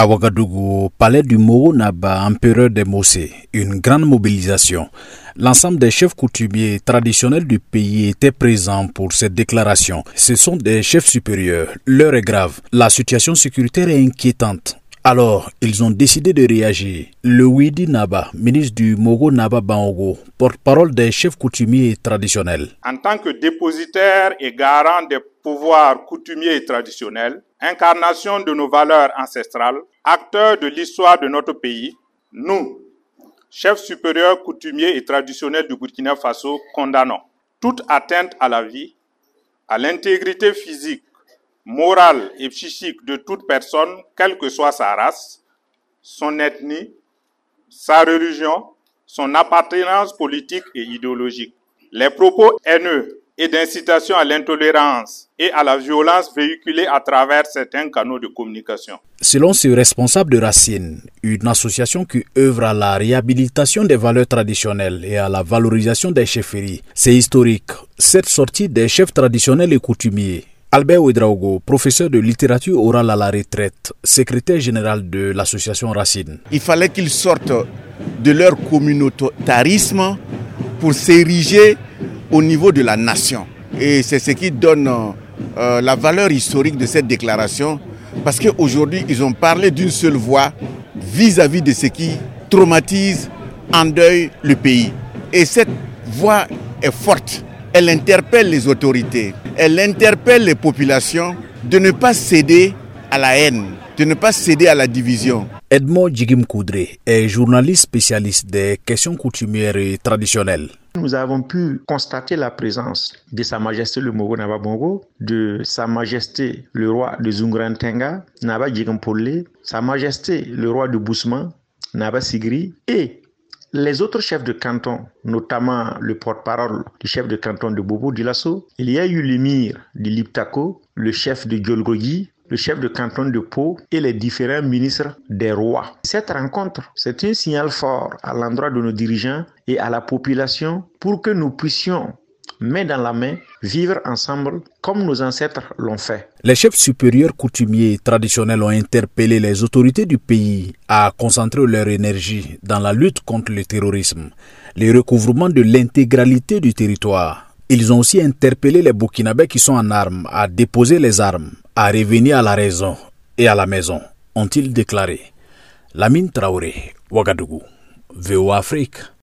À Ouagadougou, palais du Moro Naba, empereur des Mossé, une grande mobilisation. L'ensemble des chefs coutumiers traditionnels du pays étaient présents pour cette déclaration. Ce sont des chefs supérieurs. L'heure est grave. La situation sécuritaire est inquiétante. Alors, ils ont décidé de réagir. Le Widi Naba, ministre du Mogo Naba Bangogo, porte-parole des chefs coutumiers traditionnels. En tant que dépositaire et garant des pouvoirs coutumiers et traditionnels, incarnation de nos valeurs ancestrales, acteurs de l'histoire de notre pays, nous, chefs supérieurs coutumiers et traditionnels du Burkina Faso, condamnons toute atteinte à la vie, à l'intégrité physique, morale et psychique de toute personne, quelle que soit sa race, son ethnie, sa religion, son appartenance politique et idéologique. Les propos haineux et d'incitation à l'intolérance et à la violence véhiculée à travers certains canaux de communication. Selon ce responsable de Racine, une association qui œuvre à la réhabilitation des valeurs traditionnelles et à la valorisation des chefferies, c'est historique. Cette sortie des chefs traditionnels et coutumiers Albert Ouedraogo, professeur de littérature orale à la retraite, secrétaire général de l'association Racine. Il fallait qu'ils sortent de leur communautarisme pour s'ériger au niveau de la nation. Et c'est ce qui donne euh, la valeur historique de cette déclaration, parce qu'aujourd'hui, ils ont parlé d'une seule voix vis-à-vis de ce qui traumatise, endeuille le pays. Et cette voix est forte. Elle interpelle les autorités, elle interpelle les populations de ne pas céder à la haine, de ne pas céder à la division. Edmond Djigim Koudré est journaliste spécialiste des questions coutumières et traditionnelles. Nous avons pu constater la présence de Sa Majesté le Mogo Nababongo, de Sa Majesté le roi de Zungrantenga, Naba Pole, Sa Majesté le roi de Bousman, Naba Sigri, et les autres chefs de canton, notamment le porte-parole du chef de canton de Bobo Dilasso, il y a eu l'émir de Liptako, le chef de Gyolgogi, le chef de canton de Pau et les différents ministres des rois. Cette rencontre, c'est un signal fort à l'endroit de nos dirigeants et à la population pour que nous puissions main dans la main, vivre ensemble comme nos ancêtres l'ont fait. Les chefs supérieurs coutumiers traditionnels ont interpellé les autorités du pays à concentrer leur énergie dans la lutte contre le terrorisme, le recouvrement de l'intégralité du territoire. Ils ont aussi interpellé les Burkinabés qui sont en armes à déposer les armes à revenir à la raison et à la maison, ont-ils déclaré. Lamine Traoré, Ouagadougou, VO Afrique.